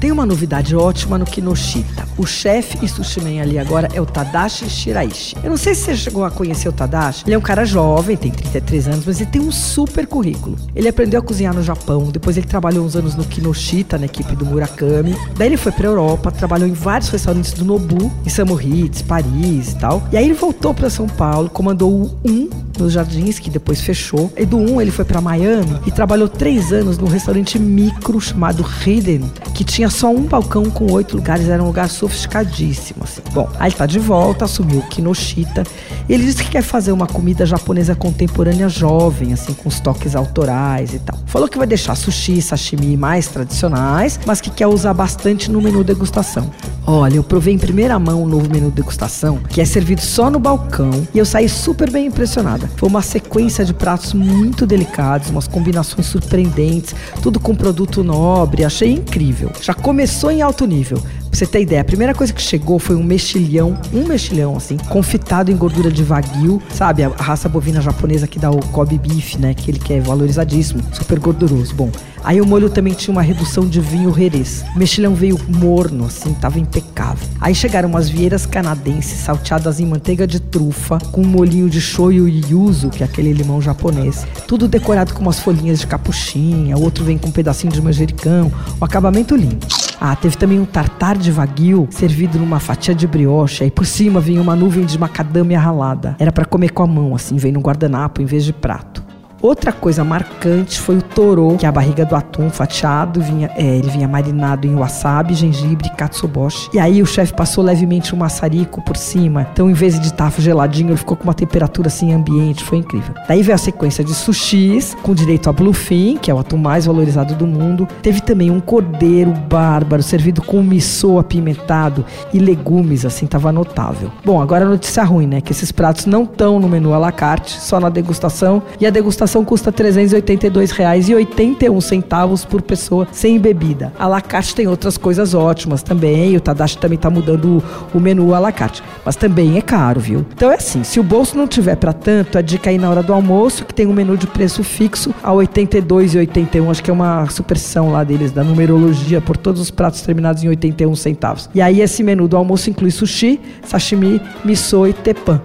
Tem uma novidade ótima no Kinoshita. O chefe e sushi man ali agora é o Tadashi Shiraishi. Eu não sei se você chegou a conhecer o Tadashi. Ele é um cara jovem, tem 33 anos, mas ele tem um super currículo. Ele aprendeu a cozinhar no Japão, depois ele trabalhou uns anos no Kinoshita, na equipe do Murakami. Daí ele foi pra Europa, trabalhou em vários restaurantes do Nobu, em Samoritz, Paris e tal. E aí ele voltou para São Paulo, comandou o 1 nos Jardins, que depois fechou. E do 1 ele foi para Miami e trabalhou três anos no restaurante micro chamado Hidden, que tinha só um balcão com oito lugares, era um lugar sofisticadíssimo. Assim. Bom, aí ele tá de volta, assumiu o Kinoshita. Ele disse que quer fazer uma comida japonesa contemporânea jovem, assim, com os toques autorais e tal. Falou que vai deixar sushi, sashimi mais tradicionais, mas que quer usar bastante no menu degustação. Olha, eu provei em primeira mão o novo menu degustação, que é servido só no balcão, e eu saí super bem impressionada. Foi uma sequência de pratos muito delicados, umas combinações surpreendentes, tudo com produto nobre, achei incrível. Já começou em alto nível. Pra você ter ideia, a primeira coisa que chegou foi um mexilhão, um mexilhão assim, confitado em gordura de wagyu, sabe? A raça bovina japonesa que dá o Kobe beef, né? Que ele que é valorizadíssimo, super gorduroso. Bom, aí o molho também tinha uma redução de vinho rerês. O mexilhão veio morno, assim, tava impecável. Aí chegaram umas vieiras canadenses salteadas em manteiga de trufa, com um molhinho de shoyu e yuzu, que é aquele limão japonês. Tudo decorado com umas folhinhas de capuchinha, outro vem com um pedacinho de manjericão, um acabamento lindo. Ah, teve também um tartar de wagyu servido numa fatia de brioche. Aí por cima vinha uma nuvem de macadâmia ralada. Era para comer com a mão, assim, vem no guardanapo em vez de prato. Outra coisa marcante foi o toro, que é a barriga do atum fatiado, vinha, é, ele vinha marinado em wasabi, gengibre katsuboshi. E aí o chefe passou levemente um maçarico por cima. Então, em vez de estar geladinho, ele ficou com uma temperatura assim ambiente, foi incrível. Daí veio a sequência de sushis, com direito a bluefin, que é o atum mais valorizado do mundo. Teve também um cordeiro bárbaro, servido com miso apimentado e legumes, assim, tava notável. Bom, agora a notícia ruim, né? Que esses pratos não estão no menu à la carte, só na degustação. E a degustação alimentação custa R$ 382,81 por pessoa sem bebida. A la carte tem outras coisas ótimas também. O Tadashi também está mudando o menu a la carte. Mas também é caro, viu? Então é assim, se o bolso não tiver para tanto, a dica aí na hora do almoço, que tem um menu de preço fixo a R$ 82,81. Acho que é uma superstição lá deles, da numerologia, por todos os pratos terminados em 81 centavos. E aí esse menu do almoço inclui sushi, sashimi, miso e tepan.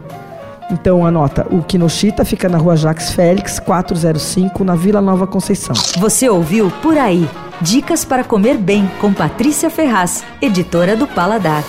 Então anota, o Kinoshita fica na rua Jacques Félix, 405, na Vila Nova Conceição. Você ouviu Por Aí. Dicas para comer bem com Patrícia Ferraz, editora do Paladar.